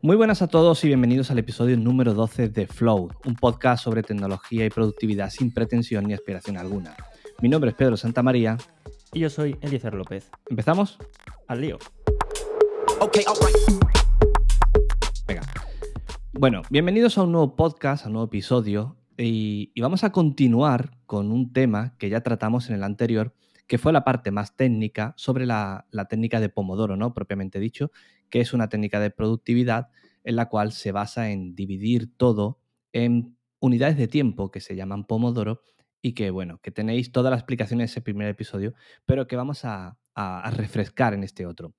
Muy buenas a todos y bienvenidos al episodio número 12 de Flow, un podcast sobre tecnología y productividad sin pretensión ni aspiración alguna. Mi nombre es Pedro Santamaría. Y yo soy Eliezer López. ¿Empezamos? Al lío. Venga. Bueno, bienvenidos a un nuevo podcast, a un nuevo episodio. Y, y vamos a continuar con un tema que ya tratamos en el anterior, que fue la parte más técnica sobre la, la, técnica de Pomodoro, ¿no? Propiamente dicho, que es una técnica de productividad en la cual se basa en dividir todo en unidades de tiempo que se llaman Pomodoro y que, bueno, que tenéis toda la explicación en ese primer episodio, pero que vamos a, refrescar en este otro.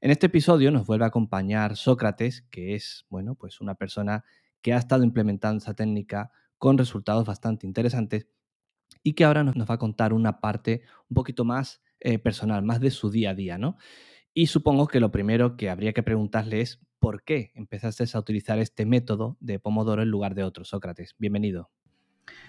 En este episodio nos vuelve a acompañar Sócrates, que es, bueno, pues una persona que ha estado implementando esa técnica con resultados bastante interesantes y que ahora nos, nos va a contar una parte un poquito más eh, personal, más de su día a día, ¿no? Y supongo que lo primero que habría que preguntarle es por qué empezaste a utilizar este método de Pomodoro en lugar de otro. Sócrates, bienvenido.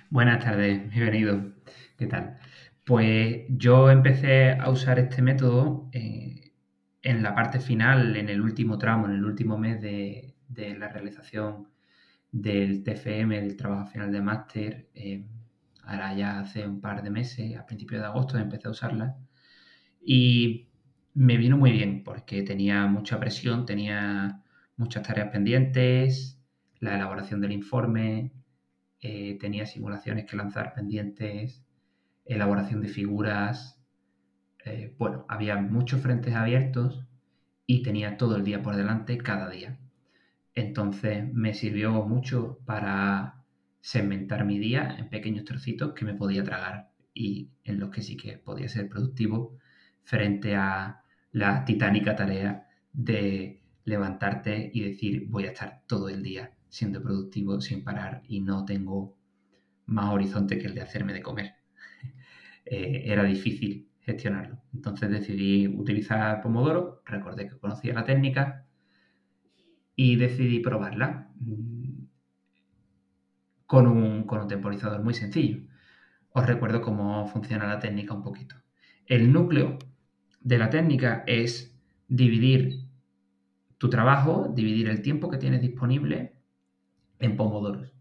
Buenas tardes, bienvenido. ¿Qué tal? Pues yo empecé a usar este método eh, en la parte final, en el último tramo, en el último mes de, la realización del TFM, del trabajo final de máster. Eh, ahora ya hace un par de meses, a principios de agosto, empecé a usarla. Y me vino muy bien porque tenía mucha presión, tenía muchas tareas pendientes, la elaboración del informe, eh, tenía simulaciones que lanzar pendientes, elaboración de figuras. Eh, bueno, había muchos frentes abiertos y tenía todo el día por delante cada día. Entonces me sirvió mucho para segmentar mi día en pequeños trocitos que me podía tragar y en los que sí que podía ser productivo frente a la titánica tarea de levantarte y decir voy a estar todo el día siendo productivo sin parar y no tengo más horizonte que el de hacerme de comer. eh, era difícil gestionarlo. Entonces decidí utilizar Pomodoro, recordé que conocía la técnica y decidí probarla mm, con un, con un temporizador muy sencillo. Os recuerdo cómo funciona la técnica un poquito. El núcleo de la técnica es dividir tu trabajo, dividir el tiempo que tienes disponible en pomodoros.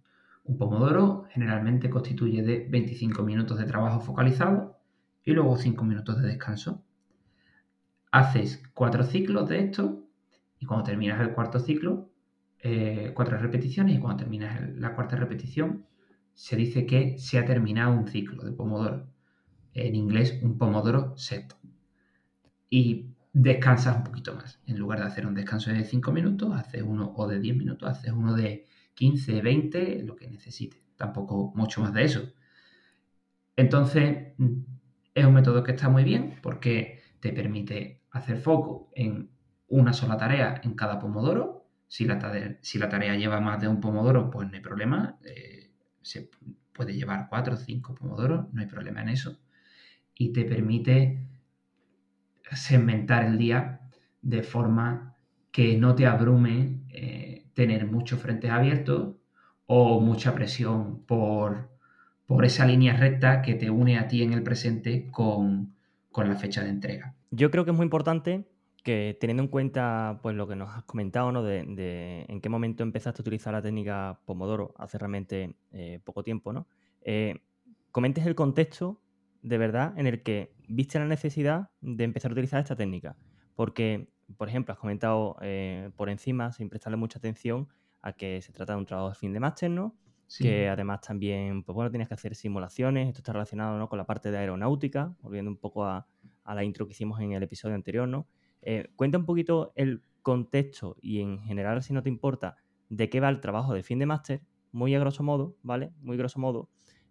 Un pomodoro generalmente constituye de 25 minutos de trabajo focalizado y luego 5 minutos de descanso. Haces cuatro ciclos de esto y cuando terminas el cuarto ciclo, eh, cuatro repeticiones y cuando terminas la cuarta repetición, se dice que se ha terminado un ciclo de pomodoro. En inglés, un pomodoro set y descansas un poquito más. En lugar de hacer un descanso de 5 minutos, haces uno o de 10 minutos, haces uno de 15, 20, lo que necesites. Tampoco mucho más de eso. Entonces, mm, es un método que está muy bien porque te permite hacer foco en una sola tarea en cada pomodoro. Si la, tarea, si la tarea lleva más de un pomodoro, pues no hay problema. Eh, se puede llevar 4 o 5 pomodoros, no hay problema en eso. Y te permite segmentar el día de forma que no te abrume eh, tener muchos frentes abiertos o mucha presión por, por, esa línea recta que te une a ti en el presente con, con, la fecha de entrega. Yo creo que es muy importante que teniendo en cuenta pues, lo que nos has comentado, ¿no? de, en qué momento empezaste a utilizar la técnica Pomodoro hace realmente eh, poco tiempo, ¿no? Eh, comentes el contexto de verdad en el que viste la necesidad de empezar a utilizar esta técnica. Porque, por ejemplo, has comentado eh, por encima, sin prestarle mucha atención, a que se trata de un trabajo de fin de máster, ¿no? Sí. Que además también, pues bueno, tienes que hacer simulaciones. Esto está relacionado ¿no? con la parte de aeronáutica, volviendo un poco a, a la intro que hicimos en el episodio anterior, ¿no? Eh, cuenta un poquito el contexto y en general, si no te importa, de qué va el trabajo de fin de máster, muy a grosso modo, ¿vale? Muy grosso modo,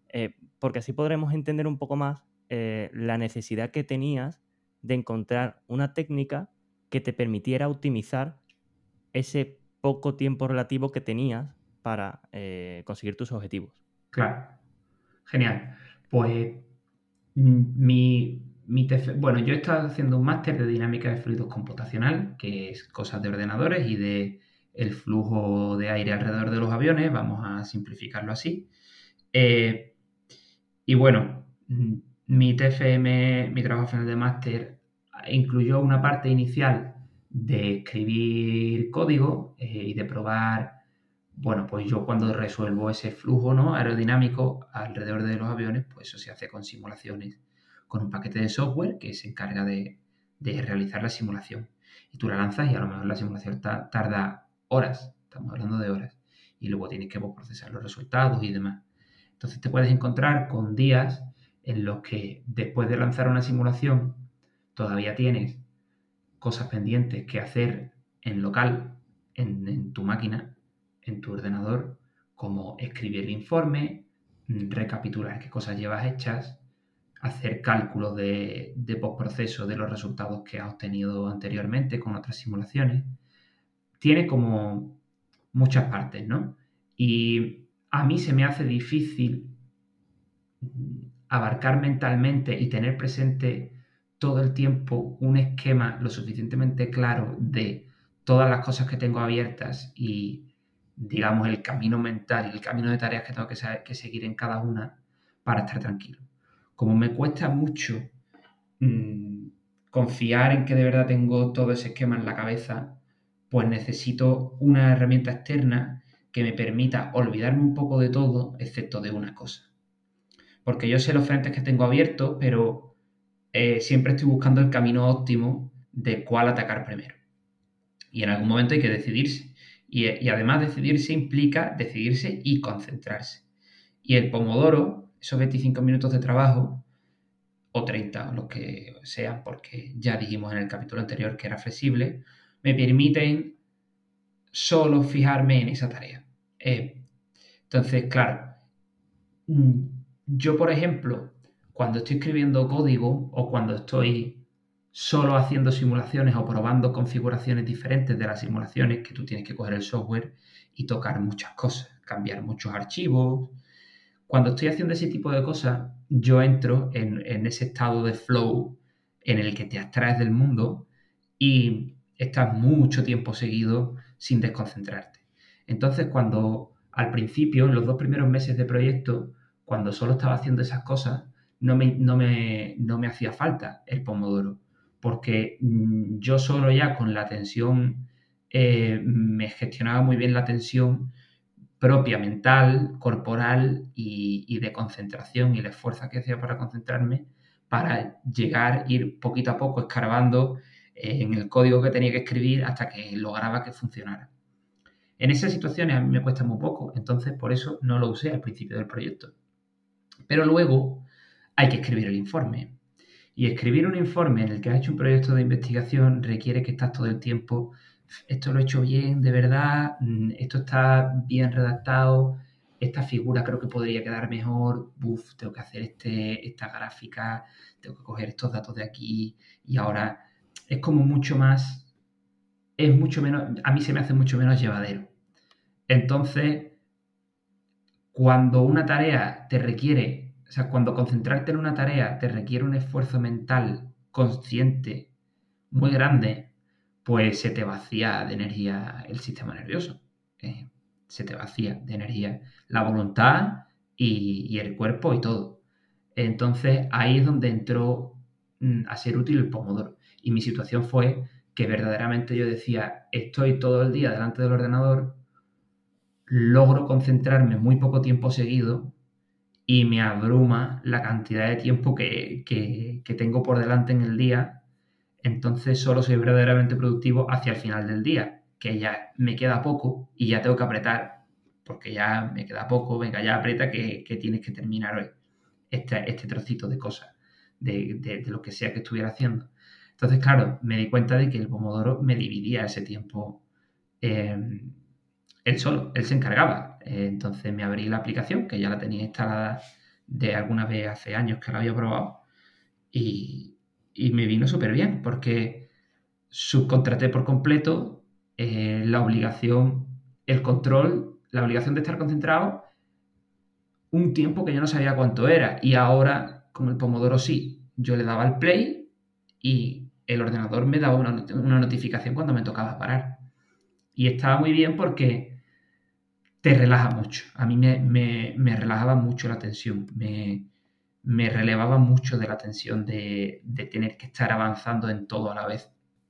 eh, porque así podremos entender un poco más eh, la necesidad que tenías de encontrar una técnica que te permitiera optimizar ese poco tiempo relativo que tenías para eh, conseguir tus objetivos. Claro, genial. Pues mm, mi, mi bueno, yo he estado haciendo un máster de dinámica de fluidos computacional, que es cosas de ordenadores y de el flujo de aire alrededor de los aviones, vamos a simplificarlo así. Eh, y bueno, mi TFM, mi trabajo final de máster, incluyó una parte inicial de escribir código eh, y de probar, bueno, pues yo cuando resuelvo ese flujo ¿no? aerodinámico alrededor de los aviones, pues eso se hace con simulaciones, con un paquete de software que se encarga de, realizar la simulación. Y tú la lanzas y a lo mejor la simulación tarda horas, estamos hablando de horas, y luego tienes que pues, procesar los resultados y demás. Entonces te puedes encontrar con días en los que después de lanzar una simulación todavía tienes cosas pendientes que hacer en local, en, tu máquina, en tu ordenador, como escribir el informe, recapitular qué cosas llevas hechas, hacer cálculos de, de postproceso de los resultados que has obtenido anteriormente con otras simulaciones. Tiene como muchas partes, ¿no? Y a mí se me hace difícil abarcar mentalmente y tener presente todo el tiempo un esquema lo suficientemente claro de todas las cosas que tengo abiertas y, digamos, el camino mental y el camino de tareas que tengo que, seguir en cada una para estar tranquilo. Como me cuesta mucho mm, confiar en que de verdad tengo todo ese esquema en la cabeza, pues necesito una herramienta externa que me permita olvidarme un poco de todo, excepto de una cosa. Porque yo sé los frentes que tengo abiertos, pero eh, siempre estoy buscando el camino óptimo de cuál atacar primero. Y en algún momento hay que decidirse. Y, además decidirse implica decidirse y concentrarse. Y el pomodoro, esos 25 minutos de trabajo, o 30, o lo que sean, porque ya dijimos en el capítulo anterior que era flexible, me permiten solo fijarme en esa tarea. Eh, entonces, claro, mm, yo, por ejemplo, cuando estoy escribiendo código o cuando estoy solo haciendo simulaciones o probando configuraciones diferentes de las simulaciones, que tú tienes que coger el software y tocar muchas cosas, cambiar muchos archivos. Cuando estoy haciendo ese tipo de cosas, yo entro en, ese estado de flow en el que te abstraes del mundo y estás mucho tiempo seguido sin desconcentrarte. Entonces, cuando al principio, en los dos primeros meses de proyecto, cuando solo estaba haciendo esas cosas, no me, no me, hacía falta el pomodoro, porque mm, yo solo ya con la tensión eh, me gestionaba muy bien la tensión propia, mental, corporal y, de concentración y el esfuerzo que hacía para concentrarme para llegar, ir poquito a poco escarbando eh, en el código que tenía que escribir hasta que lograba que funcionara. En esas situaciones a mí me cuesta muy poco, entonces por eso no lo usé al principio del proyecto. Pero luego hay que escribir el informe. Y escribir un informe en el que has hecho un proyecto de investigación requiere que estás todo el tiempo, esto lo he hecho bien, de verdad, mm, esto está bien redactado, esta figura creo que podría quedar mejor, Uf, tengo que hacer este, esta gráfica, tengo que coger estos datos de aquí y ahora es como mucho más, es mucho menos, a mí se me hace mucho menos llevadero. Entonces, cuando una tarea te requiere o sea, cuando concentrarte en una tarea te requiere un esfuerzo mental consciente muy grande, pues se te vacía de energía el sistema nervioso. Eh, se te vacía de energía la voluntad y, el cuerpo y todo. Entonces ahí es donde entró mm, a ser útil el pomodoro. Y mi situación fue que verdaderamente yo decía, estoy todo el día delante del ordenador, logro concentrarme muy poco tiempo seguido y me abruma la cantidad de tiempo que, tengo por delante en el día. Entonces solo soy verdaderamente productivo hacia el final del día, que ya me queda poco y ya tengo que apretar, porque ya me queda poco, venga, ya aprieta que, tienes que terminar hoy este, este trocito de cosas, de, lo que sea que estuviera haciendo. Entonces, claro, me di cuenta de que el Pomodoro me dividía ese tiempo eh, él solo, él se encargaba. Eh, entonces me abrí la aplicación, que ya la tenía instalada de alguna vez hace años que la había probado, y, me vino súper bien, porque subcontraté por completo eh, la obligación, el control, la obligación de estar concentrado un tiempo que yo no sabía cuánto era. Y ahora, con el Pomodoro sí, yo le daba el play y el ordenador me daba una, una notificación cuando me tocaba parar. Y estaba muy bien porque te relaja mucho. A mí me, relajaba mucho la tensión, me, relevaba mucho de la tensión de, tener que estar avanzando en todo a la vez.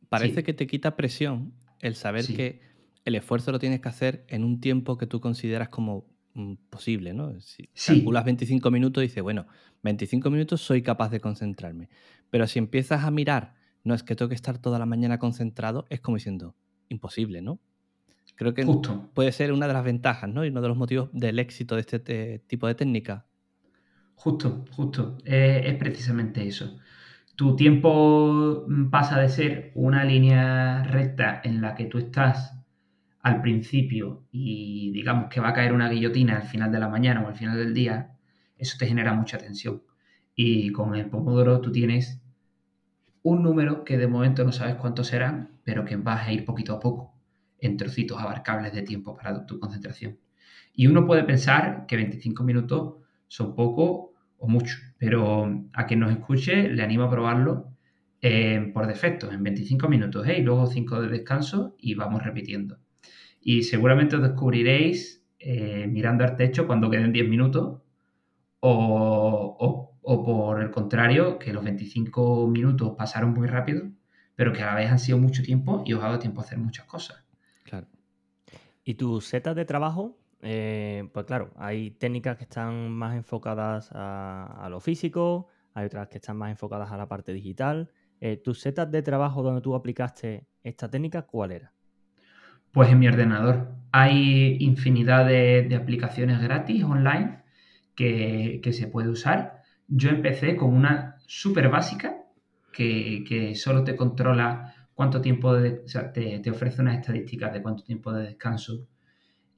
parece que te quita presión el saber que el esfuerzo lo tienes que hacer en un tiempo que tú consideras como mm, posible, ¿no? Si calculas 25 minutos, dices, bueno, 25 minutos soy capaz de concentrarme. Pero si empiezas a mirar, no es que tengo que estar toda la mañana concentrado, es como diciendo, imposible, ¿no? Creo que puede ser una de las ventajas, ¿no? Y uno de los motivos del éxito de este tipo de técnica. Justo, justo. es precisamente eso. Tu tiempo mm, pasa de ser una línea recta en la que tú estás al principio y digamos que va a caer una guillotina al final de la mañana o al final del día, eso te genera mucha tensión. Y con el Pomodoro tú tienes un número que de momento no sabes cuántos serán, pero que vas a ir poquito a poco en trocitos abarcables de tiempo para tu concentración. Y uno puede pensar que 25 minutos son poco o mucho, pero a quien nos escuche le animo a probarlo eh, por defecto, en 25 minutos, ¿eh? y luego 5 de descanso y vamos repitiendo. Y seguramente os descubriréis eh, mirando al techo cuando queden 10 minutos o, o, por el contrario, que los 25 minutos pasaron muy rápido, pero que a la vez han sido mucho tiempo y os ha dado tiempo a hacer muchas cosas. ¿Y tus setas de trabajo? Eh, pues claro, hay técnicas que están más enfocadas a, lo físico, hay otras que están más enfocadas a la parte digital. Eh, ¿Tus setas de trabajo donde tú aplicaste esta técnica, cuál era? Pues en mi ordenador. Hay infinidad de, aplicaciones gratis online que, se puede usar. Yo empecé con una súper básica que, solo te controla cuánto tiempo, de, sea, te, ofrece unas estadísticas de cuánto tiempo de descanso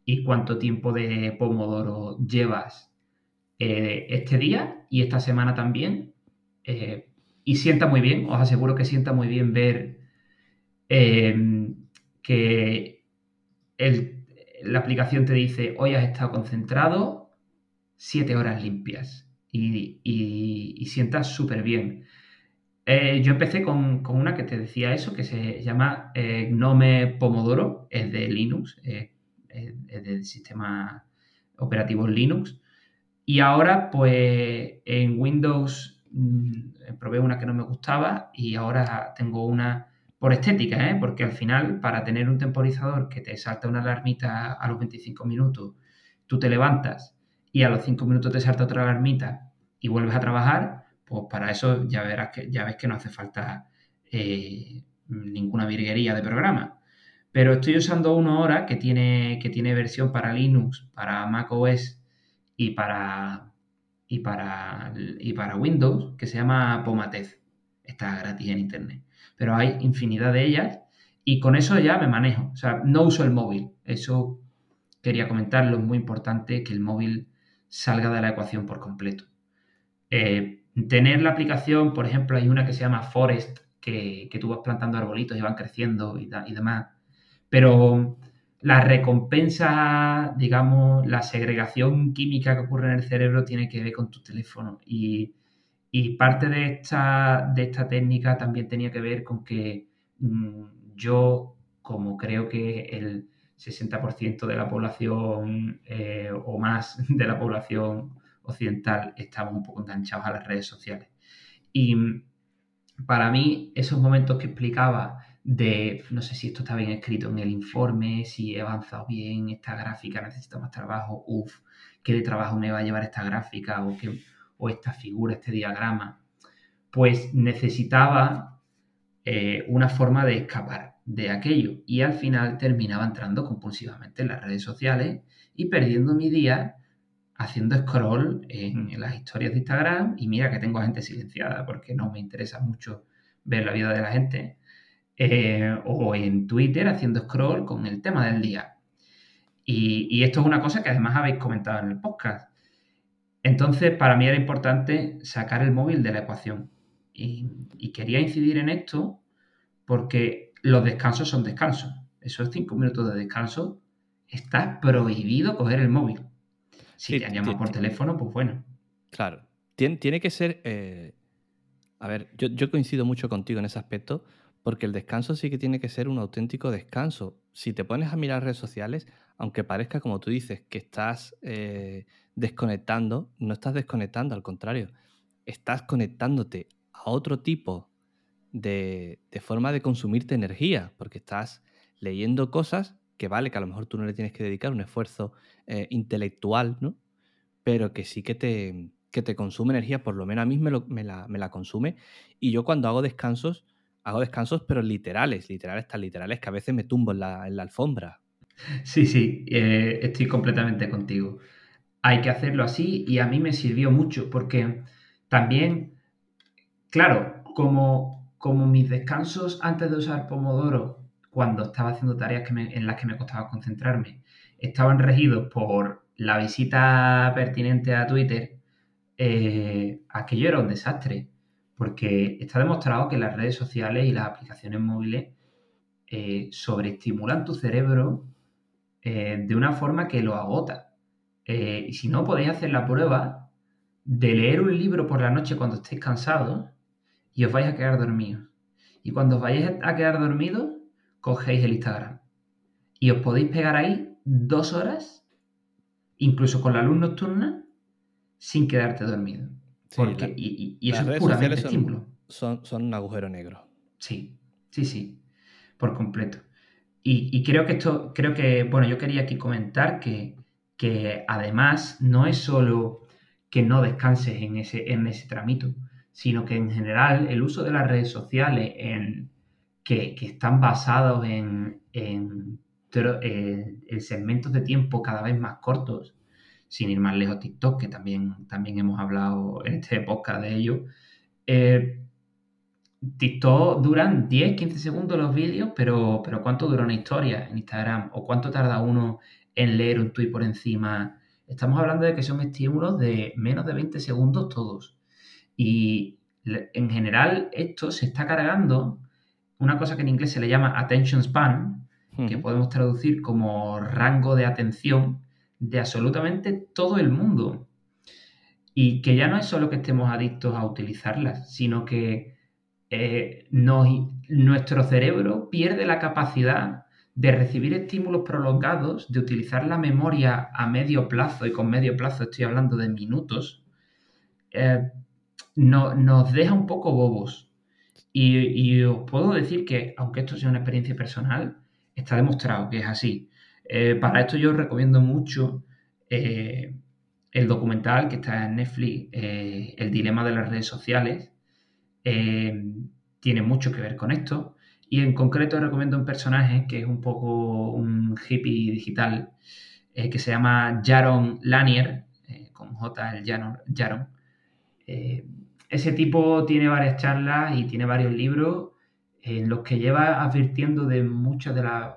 y cuánto tiempo de Pomodoro llevas eh, este día y esta semana también. Eh, y sienta muy bien, os aseguro que sienta muy bien ver eh, que la aplicación te dice, hoy has estado concentrado siete horas limpias y, y, sientas súper bien. Eh, yo empecé con, una que te decía eso, que se llama eh, Gnome Pomodoro, es de Linux, es del sistema operativo Linux. Y ahora, pues en Windows mm, probé una que no me gustaba y ahora tengo una por estética, ¿eh? porque al final, para tener un temporizador que te salta una alarmita a los 25 minutos, tú te levantas y a los 5 minutos te salta otra alarmita y vuelves a trabajar, pues para eso ya verás que ya ves que no hace falta eh, ninguna virguería de programa. Pero estoy usando uno ahora que tiene, que tiene versión para Linux, para Mac OS y para, y para, y para Windows, que se llama Pomatez. Está gratis en internet pero hay infinidad de ellas y con eso ya me manejo. O sea, no uso el móvil. Eso quería comentarlo, es muy importante que el móvil salga de la ecuación por completo. Eh, tener la aplicación, por ejemplo, hay una que se llama Forest, que, tú vas plantando arbolitos y van creciendo y, y demás, pero la recompensa, digamos, la segregación química que ocurre en el cerebro tiene que ver con tu teléfono. Y y parte de esta, de esta técnica también tenía que ver con que mm, yo, como creo que el 60% de la población eh, o más de la población occidental estamos un poco enganchados a las redes sociales. Y mm, para mí, esos momentos que explicaba de, no sé si esto está bien escrito en el informe, si he avanzado bien, esta gráfica necesita más trabajo, uff, qué de trabajo me va a llevar esta gráfica o qué o esta figura, este diagrama, pues necesitaba eh, una forma de escapar de aquello y al final terminaba entrando compulsivamente en las redes sociales y perdiendo mi día haciendo scroll en, las historias de Instagram y mira que tengo gente silenciada porque no me interesa mucho ver la vida de la gente eh, o en Twitter haciendo scroll con el tema del día. y, esto es una cosa que además habéis comentado en el podcast. Entonces, para mí era importante sacar el móvil de la ecuación. Y, quería incidir en esto porque los descansos son descansos. Esos cinco minutos de descanso está prohibido coger el móvil. Si te llamas por teléfono, pues bueno. Claro. Tiene, que ser. Eh, a ver, yo, yo, coincido mucho contigo en ese aspecto, porque el descanso sí que tiene que ser un auténtico descanso. Si te pones a mirar redes sociales, aunque parezca, como tú dices, que estás eh, desconectando, no estás desconectando, al contrario, estás conectándote a otro tipo de, forma de consumirte energía, porque estás leyendo cosas que vale, que a lo mejor tú no le tienes que dedicar un esfuerzo eh, intelectual, ¿no? Pero que sí que te, que te consume energía, por lo menos a mí me, la, consume. Y yo cuando hago descansos, hago descansos, pero literales, literales tan literales que a veces me tumbo en la, alfombra. Sí, sí, eh, estoy completamente contigo. Hay que hacerlo así y a mí me sirvió mucho porque también, claro, como, como mis descansos antes de usar Pomodoro, cuando estaba haciendo tareas en las que me costaba concentrarme, estaban regidos por la visita pertinente a Twitter, eh, aquello era un desastre, porque está demostrado que las redes sociales y las aplicaciones móviles eh, sobreestimulan tu cerebro eh, de una forma que lo agota. y si no, podéis hacer la prueba de leer un libro por la noche cuando estéis cansados y os vais a quedar dormidos. Y cuando os vayáis a quedar dormidos, cogéis el Instagram. Y os podéis pegar ahí dos horas, incluso con la luz nocturna, sin quedarte dormido. y, eso es puramente estímulo. Son, son, un agujero negro. Sí, sí, sí, por completo. Y, creo que esto, creo que, bueno, yo quería aquí comentar que, que además no es solo que no descanses en ese, en ese tramito, sino que en general el uso de las redes sociales en, que, están basados en, en, segmentos de tiempo cada vez más cortos, sin ir más lejos TikTok, que también, también hemos hablado en este podcast de ello. Eh, TikTok duran 10, 15 segundos los vídeos, pero, pero ¿cuánto dura una historia en Instagram? ¿O cuánto tarda uno en leer un tweet por encima? Estamos hablando de que son estímulos de menos de 20 segundos todos. Y en general esto se está cargando una cosa que en inglés se le llama attention span, que podemos traducir como rango de atención de absolutamente todo el mundo. Y que ya no es solo que estemos adictos a utilizarlas, sino que eh, nuestro cerebro pierde la capacidad de recibir estímulos prolongados, de utilizar la memoria a medio plazo, y con medio plazo estoy hablando de minutos, eh, no, nos deja un poco bobos. Y, os puedo decir que, aunque esto sea una experiencia personal, está demostrado que es así. Eh, para esto yo recomiendo mucho eh, el documental que está en Netflix, eh, El dilema de las redes sociales. tiene mucho que ver con esto. Y en concreto recomiendo un personaje que es un poco un hippie digital, que se llama Jaron Lanier, con J el Jaron. Jaron ese tipo tiene varias charlas y tiene varios libros en los que lleva advirtiendo de muchas de las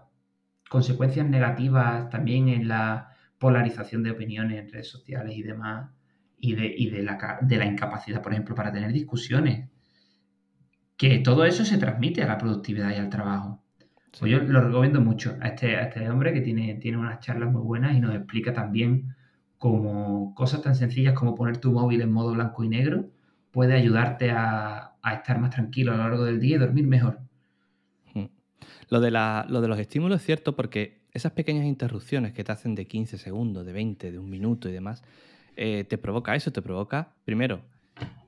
consecuencias negativas también en la polarización de opiniones en redes sociales y demás, y de, la, incapacidad, por ejemplo, para tener discusiones. Que todo eso se transmite a la productividad y al trabajo. Pues yo lo recomiendo mucho a este, este hombre que tiene, tiene unas charlas muy buenas y nos explica también como cosas tan sencillas como poner tu móvil en modo blanco y negro puede ayudarte a, estar más tranquilo a lo largo del día y dormir mejor. Lo de, lo de los estímulos es cierto porque esas pequeñas interrupciones que te hacen de 15 segundos, de 20, de un minuto y demás, eh, te provoca eso, te provoca, primero,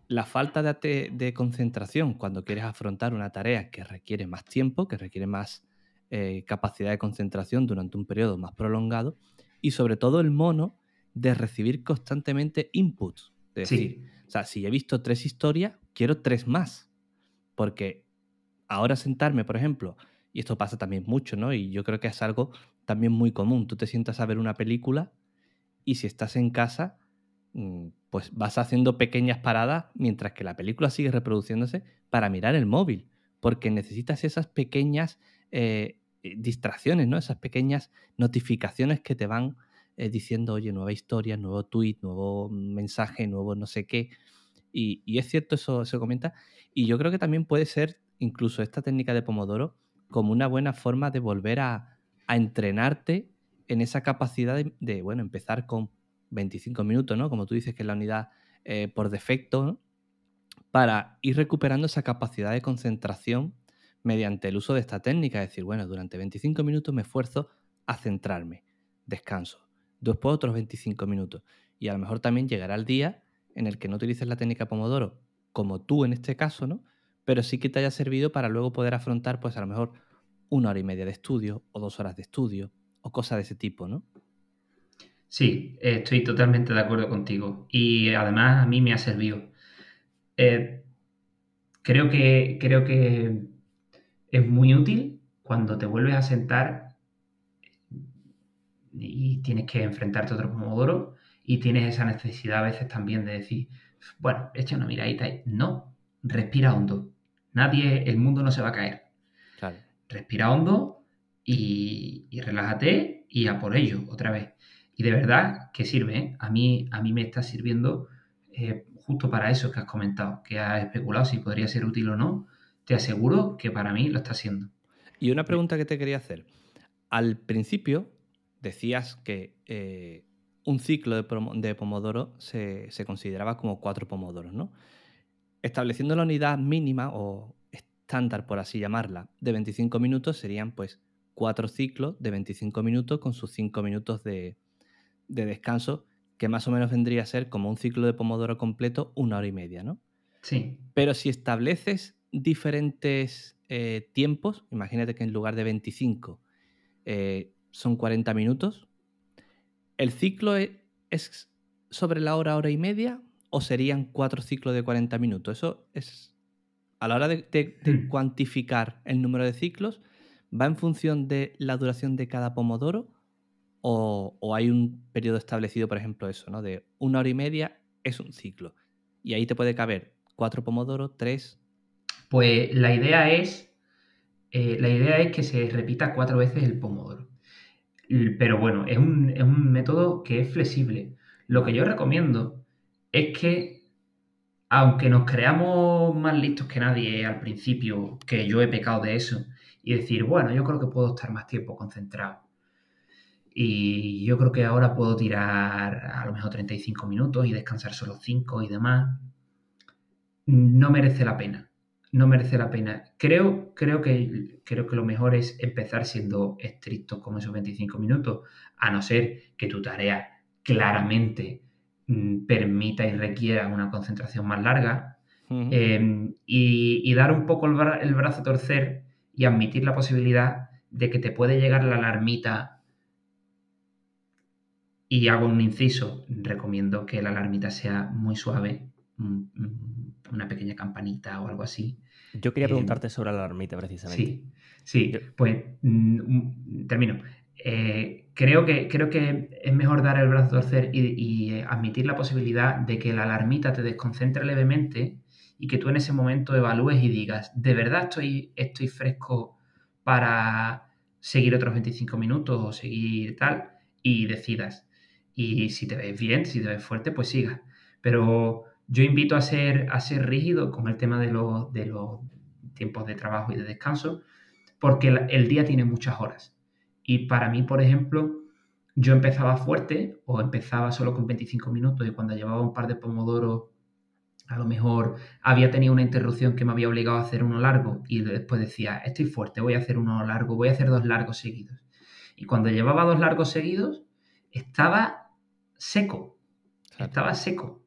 la falta de, concentración cuando quieres afrontar una tarea que requiere más tiempo, que requiere más eh, capacidad de concentración durante un periodo más prolongado, y sobre todo el mono de recibir constantemente inputs. Es decir, o sea, si he visto tres historias, quiero tres más. Porque ahora sentarme, por ejemplo, y esto pasa también mucho, ¿no? Y yo creo que es algo también muy común. Tú te sientas a ver una película y si estás en casa, mm, pues vas haciendo pequeñas paradas mientras que la película sigue reproduciéndose para mirar el móvil, porque necesitas esas pequeñas eh, distracciones, ¿no? Esas pequeñas notificaciones que te van eh, diciendo, oye, nueva historia, nuevo tweet, nuevo mensaje, nuevo no sé qué. Y, es cierto, eso se comenta. Y yo creo que también puede ser incluso esta técnica de Pomodoro como una buena forma de volver a, entrenarte en esa capacidad de, bueno, empezar con 25 minutos, ¿no? Como tú dices que es la unidad eh, por defecto, Para ir recuperando esa capacidad de concentración mediante el uso de esta técnica. Es decir, bueno, durante 25 minutos me esfuerzo a centrarme, descanso, después otros 25 minutos. Y a lo mejor también llegará el día en el que no utilices la técnica Pomodoro, como tú en este caso, ¿no? pero sí que te haya servido para luego poder afrontar, pues a lo mejor una hora y media de estudio o dos horas de estudio o cosas de ese tipo, ¿no? Sí, estoy totalmente de acuerdo contigo. Y además a mí me ha servido. Eh, creo, que, creo que es muy útil cuando te vuelves a sentar y tienes que enfrentarte a otro pomodoro y tienes esa necesidad a veces también de decir, bueno, echa una miradita y no, respira hondo. Nadie, el mundo no se va a caer. Respira hondo y, y relájate y a por ello otra vez. Y de verdad que sirve, ¿eh? A mí, a mí me está sirviendo eh, justo para eso que has comentado, que has especulado si podría ser útil o no. Te aseguro que para mí lo está siendo. Y una pregunta que te quería hacer. Al principio decías que eh, un ciclo de, Pomodoro se, se, consideraba como cuatro Pomodoros, ¿no? Estableciendo la unidad mínima o estándar, por así llamarla, de 25 minutos serían pues cuatro ciclos de 25 minutos con sus cinco minutos de, de descanso, que más o menos vendría a ser como un ciclo de pomodoro completo, una hora y media, ¿no? Sí. Pero si estableces diferentes eh, tiempos, imagínate que en lugar de 25 eh, son 40 minutos, ¿el ciclo e, es, sobre la hora, hora y media o serían cuatro ciclos de 40 minutos? Eso es, a la hora de, hmm. cuantificar el número de ciclos, ¿va en función de la duración de cada pomodoro o, hay un periodo establecido, por ejemplo, eso, ¿no? De una hora y media es un ciclo. Y ahí te puede caber cuatro pomodoros, tres. Pues la idea es. Eh, la idea es que se repita cuatro veces el pomodoro. Pero bueno, es un, es un método que es flexible. Lo que yo recomiendo es que, aunque nos creamos más listos que nadie al principio, que yo he pecado de eso, y decir, bueno, yo creo que puedo estar más tiempo concentrado y yo creo que ahora puedo tirar a lo mejor 35 minutos y descansar solo 5 y demás. No merece la pena. No merece la pena. Creo, creo, que, creo que lo mejor es empezar siendo estricto con esos 25 minutos, a no ser que tu tarea claramente mm, permita y requiera una concentración más larga. Em, y, dar un poco el, el brazo a torcer y admitir la posibilidad de que te puede llegar la alarmita y hago un inciso, recomiendo que la alarmita sea muy suave, una pequeña campanita o algo así. Yo quería eh, preguntarte sobre la alarmita precisamente. Sí, sí, pues mm, termino. Eh, creo, que, creo que es mejor dar el brazo a torcer y, y, eh, admitir la posibilidad de que la alarmita te desconcentre levemente y que tú en ese momento evalúes y digas, ¿de verdad estoy, estoy fresco para seguir otros 25 minutos o seguir tal? Y decidas. Y si te ves bien, si te ves fuerte, pues siga. Pero yo invito a ser, a ser rígido con el tema de los, de los tiempos de trabajo y de descanso, porque el, día tiene muchas horas. Y para mí, por ejemplo, yo empezaba fuerte o empezaba solo con 25 minutos y cuando llevaba un par de pomodoros, a lo mejor había tenido una interrupción que me había obligado a hacer uno largo y después decía, estoy fuerte, voy a hacer uno largo, voy a hacer dos largos seguidos. Y cuando llevaba dos largos seguidos, estaba seco. Estaba seco.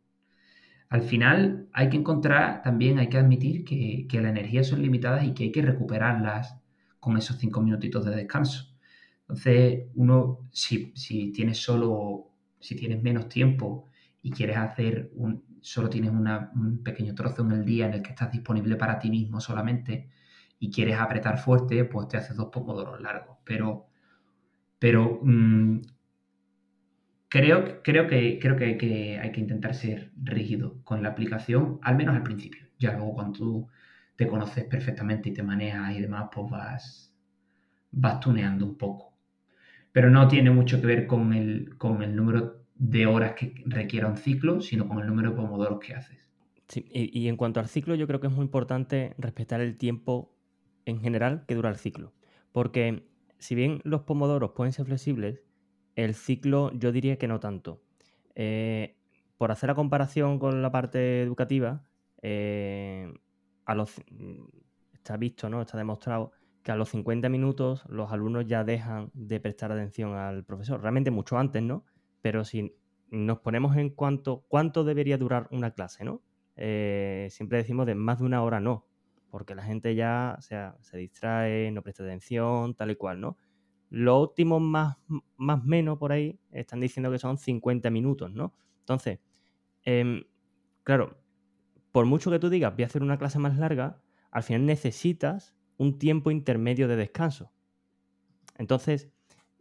Al final hay que encontrar, también hay que admitir que, que las energías son limitadas y que hay que recuperarlas con esos cinco minutitos de descanso. Entonces, uno, si, si tienes solo, si tienes menos tiempo y quieres hacer un, solo tienes un pequeño trozo en el día en el que estás disponible para ti mismo solamente y quieres apretar fuerte, pues te haces dos pomodoros largos. Pero, pero mm, Creo, creo, que, creo que, que hay que intentar ser rígido con la aplicación, al menos al principio. Ya luego cuando tú te conoces perfectamente y te manejas y demás, pues vas, vas tuneando un poco. Pero no tiene mucho que ver con el, con el número de horas que requiera un ciclo, sino con el número de pomodoros que haces. Sí, y, y en cuanto al ciclo, yo creo que es muy importante respetar el tiempo en general que dura el ciclo. Porque si bien los pomodoros pueden ser flexibles, el ciclo yo diría que no tanto. Eh, por hacer la comparación con la parte educativa, eh, a los, está visto, ¿no? Está demostrado que a los 50 minutos los alumnos ya dejan de prestar atención al profesor. Realmente mucho antes, ¿no? Pero si nos ponemos en cuanto cuánto debería durar una clase, ¿no? Eh, siempre decimos de más de una hora no. porque la gente ya sea, se distrae, no presta atención, tal y cual, ¿no? Los últimos más, más menos por ahí están diciendo que son 50 minutos, ¿no? Entonces, em, claro, por mucho que tú digas, voy a hacer una clase más larga, al final necesitas un tiempo intermedio de descanso. Entonces,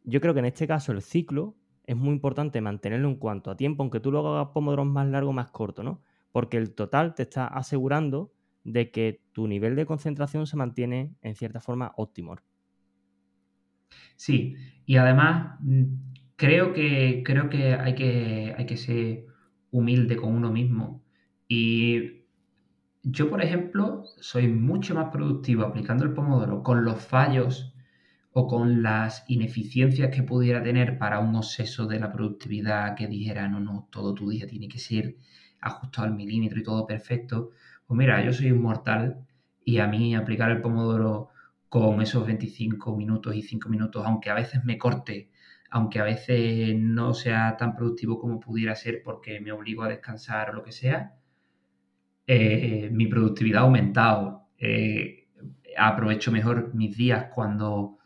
yo creo que en este caso el ciclo es muy importante mantenerlo en cuanto a tiempo, aunque tú lo hagas pomodoros más largo más corto, ¿no? Porque el total te está asegurando de que tu nivel de concentración se mantiene en cierta forma óptimo. Sí, y además mm, creo que, creo que hay que, hay que ser humilde con uno mismo. Y yo, por ejemplo, soy mucho más productivo aplicando el pomodoro con los fallos o con las ineficiencias que pudiera tener para un obseso de la productividad que dijera, no, no, todo tu día tiene que ser ajustado al milímetro y todo perfecto. Pues mira, yo soy un mortal y a mí aplicar el pomodoro con esos 25 minutos y 5 minutos, aunque a veces me corte, aunque a veces no sea tan productivo como pudiera ser porque me obligo a descansar o lo que sea, eh, mi productividad ha aumentado. Eh, aprovecho mejor mis días cuando,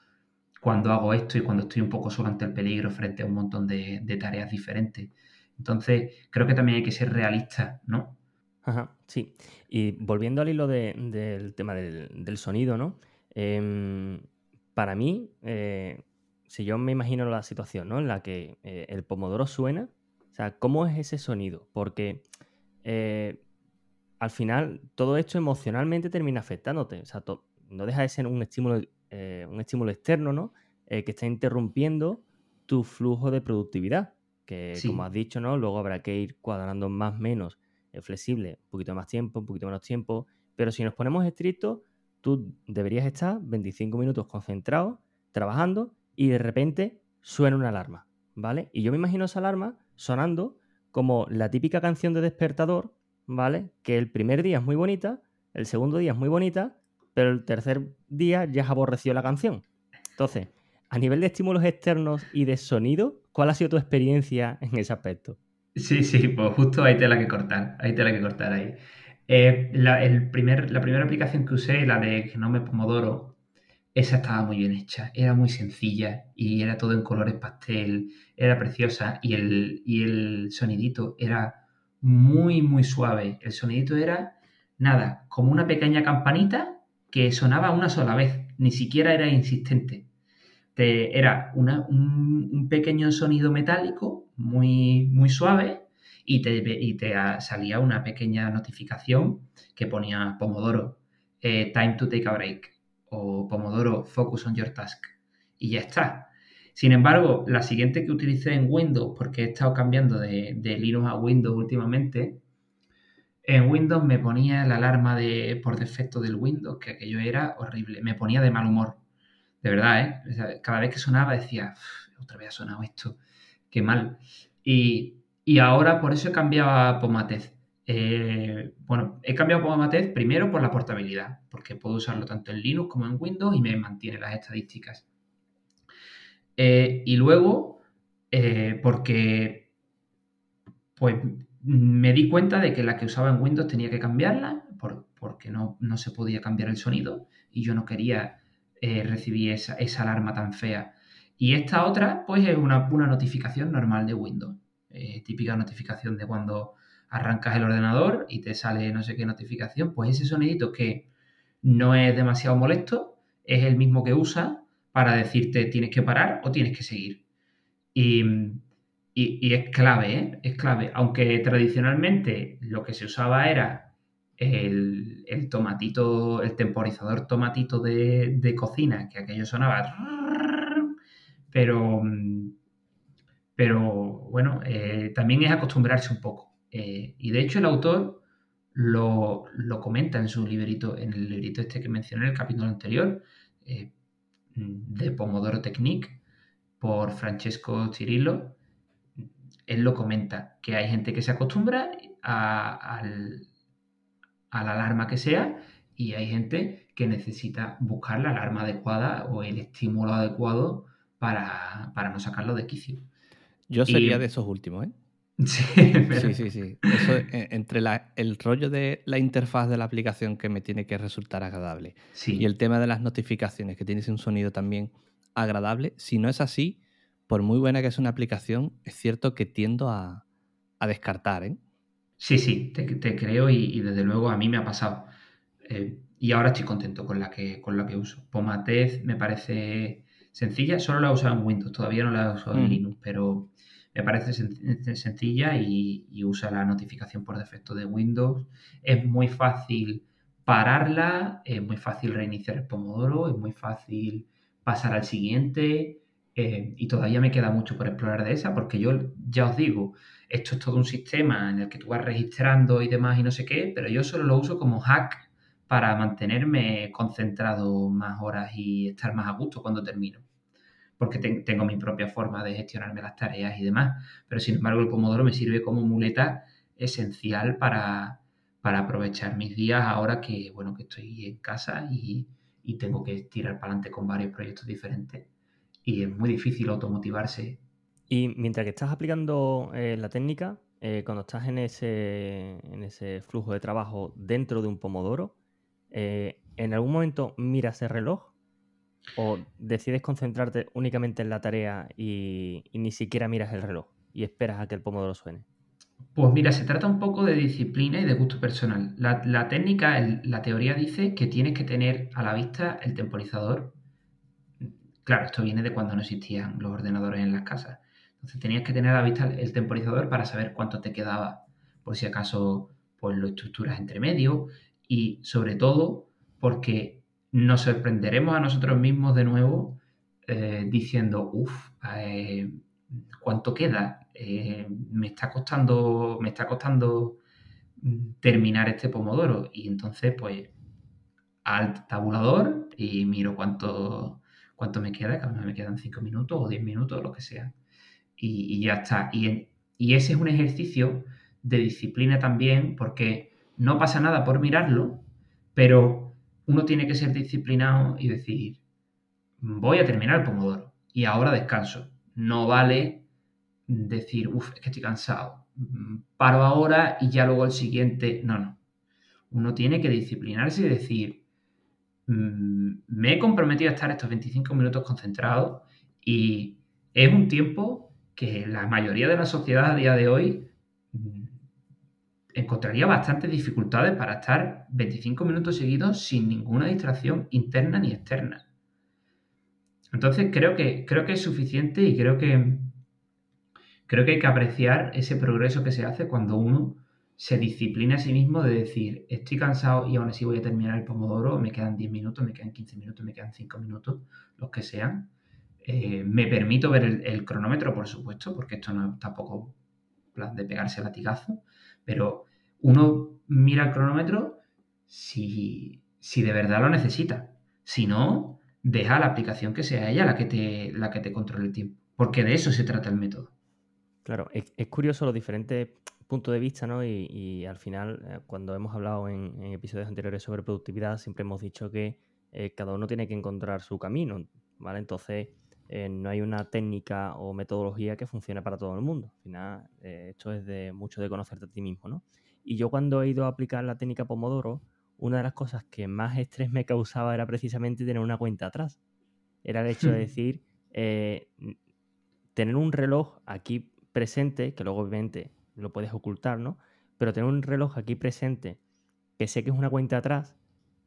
cuando hago esto y cuando estoy un poco solo ante el peligro frente a un montón de, tareas diferentes. Entonces, creo que también hay que ser realista, ¿no? Ajá, sí. Y volviendo al hilo del tema del, del sonido, ¿no? Em, para mí, eh, si yo me imagino la situación ¿no? en la que eh, el pomodoro suena, o sea, ¿cómo es ese sonido? Porque eh, al final todo esto emocionalmente termina afectándote. O sea, no deja de ser un estímulo, un estímulo externo, ¿no? que está interrumpiendo tu flujo de productividad. Que, como has dicho, ¿no? Luego habrá que ir cuadrando más menos flexible, un poquito más tiempo, un poquito menos tiempo. Pero si nos ponemos estrictos, tú deberías estar 25 minutos concentrado, trabajando, y de repente suena una alarma, ¿vale? Y yo me imagino esa alarma sonando como la típica canción de despertador, ¿vale? Que el primer día es muy bonita, el segundo día es muy bonita, pero el tercer día ya has aborrecido la canción. Entonces, a nivel de estímulos externos y de sonido, ¿cuál ha sido tu experiencia en ese aspecto? Sí, sí, pues justo ahí te la que cortar, ahí te la que cortar ahí. Eh, la, el primer, la primera aplicación que usé, la de Genome Pomodoro, esa estaba muy bien hecha, era muy sencilla y era todo en colores pastel, era preciosa y el, y el sonidito era muy, muy suave. El sonidito era, nada, como una pequeña campanita que sonaba una sola vez, ni siquiera era insistente. Te, era una, un, un, pequeño sonido metálico muy, muy suave y te, salía una pequeña notificación que ponía Pomodoro, eh, Time to take a break o Pomodoro, Focus on your task. Y ya está. Sin embargo, la siguiente que utilicé en Windows, porque he estado cambiando de, Linux a Windows últimamente, en Windows me ponía la alarma de, por defecto del Windows, que aquello era horrible. Me ponía de mal humor. De verdad, ¿eh? Cada vez que sonaba decía, otra vez ha sonado esto, qué mal. Y y ahora por eso he cambiado a Pomatez. Eh, bueno, he cambiado Pomatez primero por la portabilidad, porque puedo usarlo tanto en Linux como en Windows y me mantiene las estadísticas. Eh, y luego, eh, porque pues me di cuenta de que la que usaba en Windows tenía que cambiarla, porque no, se podía cambiar el sonido y yo no quería recibir esa, alarma tan fea. Y esta otra, pues es una, una notificación normal de Windows. Eh, típica notificación de cuando arrancas el ordenador y te sale no sé qué notificación, pues ese sonidito que no es demasiado molesto, es el mismo que usa para decirte tienes que parar o tienes que seguir. Y, es clave, ¿eh? Es clave. Aunque tradicionalmente lo que se usaba era el, tomatito, el temporizador tomatito de, de, cocina, que aquello sonaba. Pero pero bueno, eh, también es acostumbrarse un poco. Eh, y de hecho el autor lo, comenta en su librito, en el librito este que mencioné en el capítulo anterior, eh, de Pomodoro Technique, por Francesco Cirillo. Él lo comenta, que hay gente que se acostumbra a, la alarma que sea y hay gente que necesita buscar la alarma adecuada o el estímulo adecuado para, para no sacarlo de quicio. Yo sería de esos últimos, ¿eh? Sí, sí, sí, sí. Eso, eh, entre el rollo de la interfaz de la aplicación que me tiene que resultar agradable y el tema de las notificaciones, que tienes un sonido también agradable, si no es así, por muy buena que sea una aplicación, es cierto que tiendo a, descartar, ¿eh? Sí, sí, te, creo y, desde luego a mí me ha pasado. Eh, y ahora estoy contento con la que, con la que uso. Pomatez me parece sencilla, solo la he usado en Windows, todavía no la he usado en mm. Linux, pero me parece sencilla y, usa la notificación por defecto de Windows. Es muy fácil pararla, es muy fácil reiniciar el Pomodoro, es muy fácil pasar al siguiente eh, y todavía me queda mucho por explorar de esa porque yo ya os digo, esto es todo un sistema en el que tú vas registrando y demás y no sé qué, pero yo solo lo uso como hack para mantenerme concentrado más horas y estar más a gusto cuando termino porque tengo mi propia forma de gestionarme las tareas y demás. Pero sin embargo, el Pomodoro me sirve como muleta esencial para, aprovechar mis días ahora que, bueno, que estoy en casa y, tengo que tirar para adelante con varios proyectos diferentes. Y es muy difícil automotivarse. Y mientras que estás aplicando eh, la técnica, eh, cuando estás en ese, en ese flujo de trabajo dentro de un Pomodoro, eh, ¿en algún momento miras el reloj ¿O decides concentrarte únicamente en la tarea y, ni siquiera miras el reloj y esperas a que el pomodoro suene? Pues mira, se trata un poco de disciplina y de gusto personal. La, técnica, la teoría dice que tienes que tener a la vista el temporizador. Claro, esto viene de cuando no existían los ordenadores en las casas. Entonces tenías que tener a la vista el temporizador para saber cuánto te quedaba, por si acaso, pues lo estructuras entre medio y sobre todo porque nos sorprenderemos a nosotros mismos de nuevo eh, diciendo, uff, eh, ¿cuánto queda? Eh, me está costando, me está costando mm, terminar este pomodoro. Y entonces, pues, al tabulador y miro cuánto, cuánto me queda, cada vez me quedan 5 minutos o 10 minutos, lo que sea. Y, ya está. Y ese es un ejercicio de disciplina también, porque no pasa nada por mirarlo, pero uno tiene que ser disciplinado y decir, voy a terminar el pomodoro y ahora descanso. No vale decir, uff, es que estoy cansado, paro ahora y ya luego el siguiente. No, no. Uno tiene que disciplinarse y decir, mm, me he comprometido a estar estos 25 minutos concentrado y es un tiempo que la mayoría de la sociedad a día de hoy encontraría bastantes dificultades para estar 25 minutos seguidos sin ninguna distracción interna ni externa. Entonces creo que, creo que es suficiente y creo que, creo que hay que apreciar ese progreso que se hace cuando uno se disciplina a sí mismo de decir, estoy cansado y aún así voy a terminar el pomodoro, me quedan 10 minutos, me quedan 15 minutos, me quedan 5 minutos, los que sean. Eh, me permito ver el, cronómetro, por supuesto, porque esto no es tampoco plan de pegarse latigazo, pero uno mira el cronómetro si, de verdad lo necesita. Si no, deja la aplicación que sea ella la que te, la que te controle el tiempo. Porque de eso se trata el método. Claro, es, curioso los diferentes puntos de vista, ¿no? Y, al final, eh, cuando hemos hablado en, episodios anteriores sobre productividad, siempre hemos dicho que eh, cada uno tiene que encontrar su camino, ¿vale? Entonces, eh, no hay una técnica o metodología que funcione para todo el mundo. Al final, esto es de mucho de conocerte a ti mismo, ¿no? Y yo cuando he ido a aplicar la técnica Pomodoro, una de las cosas que más estrés me causaba era precisamente tener una cuenta atrás. Era el hecho de decir, eh, tener un reloj aquí presente, que luego obviamente lo puedes ocultar, ¿no? Pero tener un reloj aquí presente, que sé que es una cuenta atrás,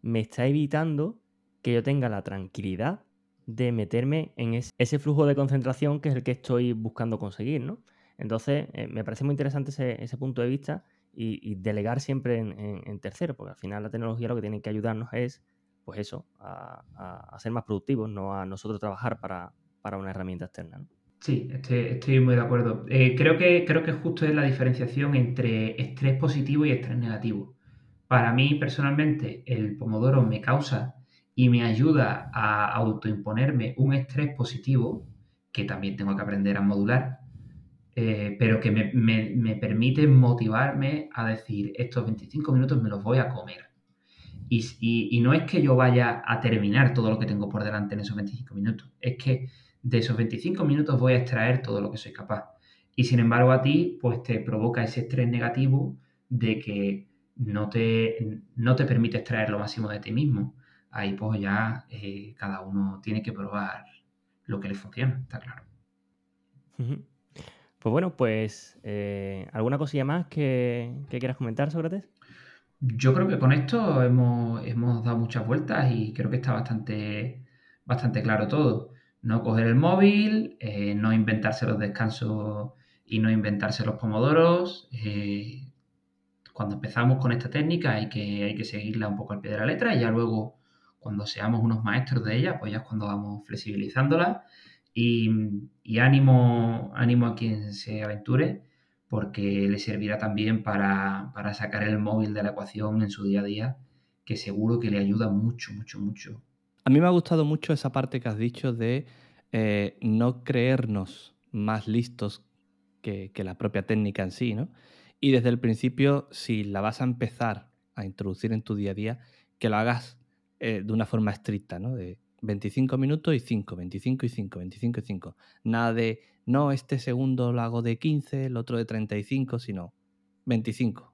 me está evitando que yo tenga la tranquilidad de meterme en ese flujo de concentración que es el que estoy buscando conseguir, ¿no? Entonces, eh, me parece muy interesante ese, punto de vista y, delegar siempre en, tercero, porque al final la tecnología lo que tiene que ayudarnos es, pues eso, a, ser más productivos, no a nosotros trabajar para, una herramienta externa. Sí, estoy, muy de acuerdo. Eh, creo, que, creo que justo es la diferenciación entre estrés positivo y estrés negativo. Para mí, personalmente, el pomodoro me causa y me ayuda a autoimponerme un estrés positivo, que también tengo que aprender a modular, eh, pero que me, permite motivarme a decir, estos 25 minutos me los voy a comer. Y, no es que yo vaya a terminar todo lo que tengo por delante en esos 25 minutos, es que de esos 25 minutos voy a extraer todo lo que soy capaz. y sin embargo a ti pues te provoca ese estrés negativo de que no te, no te permite extraer lo máximo de ti mismo. Ahí pues ya eh, cada uno tiene que probar lo que le funciona, está claro. Pues bueno, pues eh, ¿alguna cosilla más que, quieras comentar, Sócrates? Yo creo que con esto hemos, dado muchas vueltas y creo que está bastante, bastante claro todo. No coger el móvil, eh, no inventarse los descansos y no inventarse los pomodoros. Eh, cuando empezamos con esta técnica hay que, hay que seguirla un poco al pie de la letra y ya luego cuando seamos unos maestros de ella, pues ya es cuando vamos flexibilizándola y, ánimo, ánimo a quien se aventure porque le servirá también para, sacar el móvil de la ecuación en su día a día, que seguro que le ayuda mucho, mucho, mucho. A mí me ha gustado mucho esa parte que has dicho de eh, no creernos más listos que, la propia técnica en sí, ¿no? Y desde el principio, si la vas a empezar a introducir en tu día a día, que lo hagas eh, de una forma estricta, ¿no? De 25 minutos y 5, 25 y 5, 25 y 5. Nada de, no, este segundo lo hago de 15, el otro de 35, sino 25.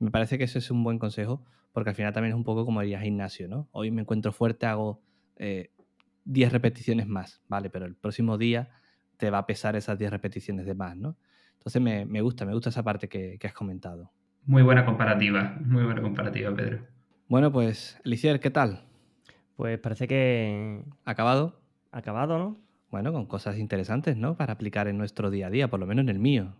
Me parece que ese es un buen consejo, porque al final también es un poco como ir gimnasio, ¿no? Hoy me encuentro fuerte, hago 10 eh, repeticiones más, ¿vale? Pero el próximo día te va a pesar esas 10 repeticiones de más, ¿no? Entonces me, gusta, me gusta esa parte que, que, has comentado. Muy buena comparativa, muy buena comparativa, Pedro. Bueno, pues, Elicier, ¿qué tal? Pues parece que... ¿Acabado? Acabado, ¿no? Bueno, con cosas interesantes, ¿no? Para aplicar en nuestro día a día, por lo menos en el mío.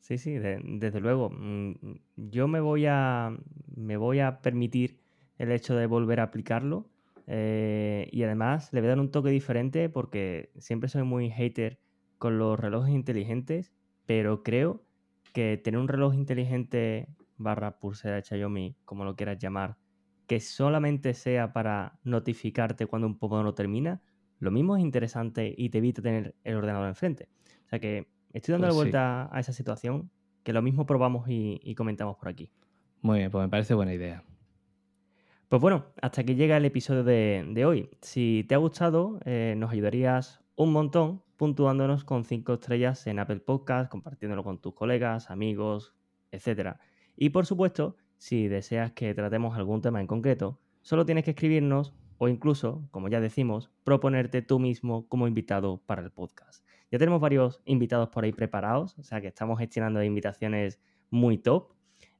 Sí, sí, desde luego. Mm, yo me voy a, me voy a permitir el hecho de volver a aplicarlo. Eh, y además le voy a dar un toque diferente porque siempre soy muy hater con los relojes inteligentes, pero creo que tener un reloj inteligente barra pulsera Xiaomi, como lo quieras llamar, que solamente sea para notificarte cuando un no termina, lo mismo es interesante y te evita tener el ordenador enfrente. O sea que estoy dando la pues vuelta a esa situación, que lo mismo probamos y, comentamos por aquí. Muy bien, pues me parece buena idea. Pues bueno, hasta aquí llega el episodio de, hoy. Si te ha gustado, eh, nos ayudarías un montón puntuándonos con 5 estrellas en Apple Podcast, compartiéndolo con tus colegas, amigos, etc. Y por supuesto, si deseas que tratemos algún tema en concreto, solo tienes que escribirnos o incluso, como ya decimos, proponerte tú mismo como invitado para el podcast. Ya tenemos varios invitados por ahí preparados, o sea que estamos gestionando invitaciones muy top.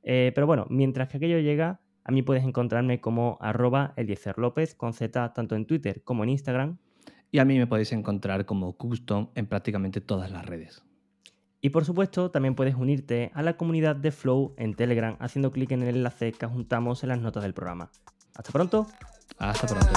Eh, pero bueno, mientras que aquello llega, a mí puedes encontrarme como arroba Eliezer con Z tanto en Twitter como en Instagram. Y a mí me podéis encontrar como Custom en prácticamente todas las redes. Y por supuesto, también puedes unirte a la comunidad de Flow en Telegram haciendo clic en el enlace que juntamos en las notas del programa. Hasta pronto. Hasta pronto.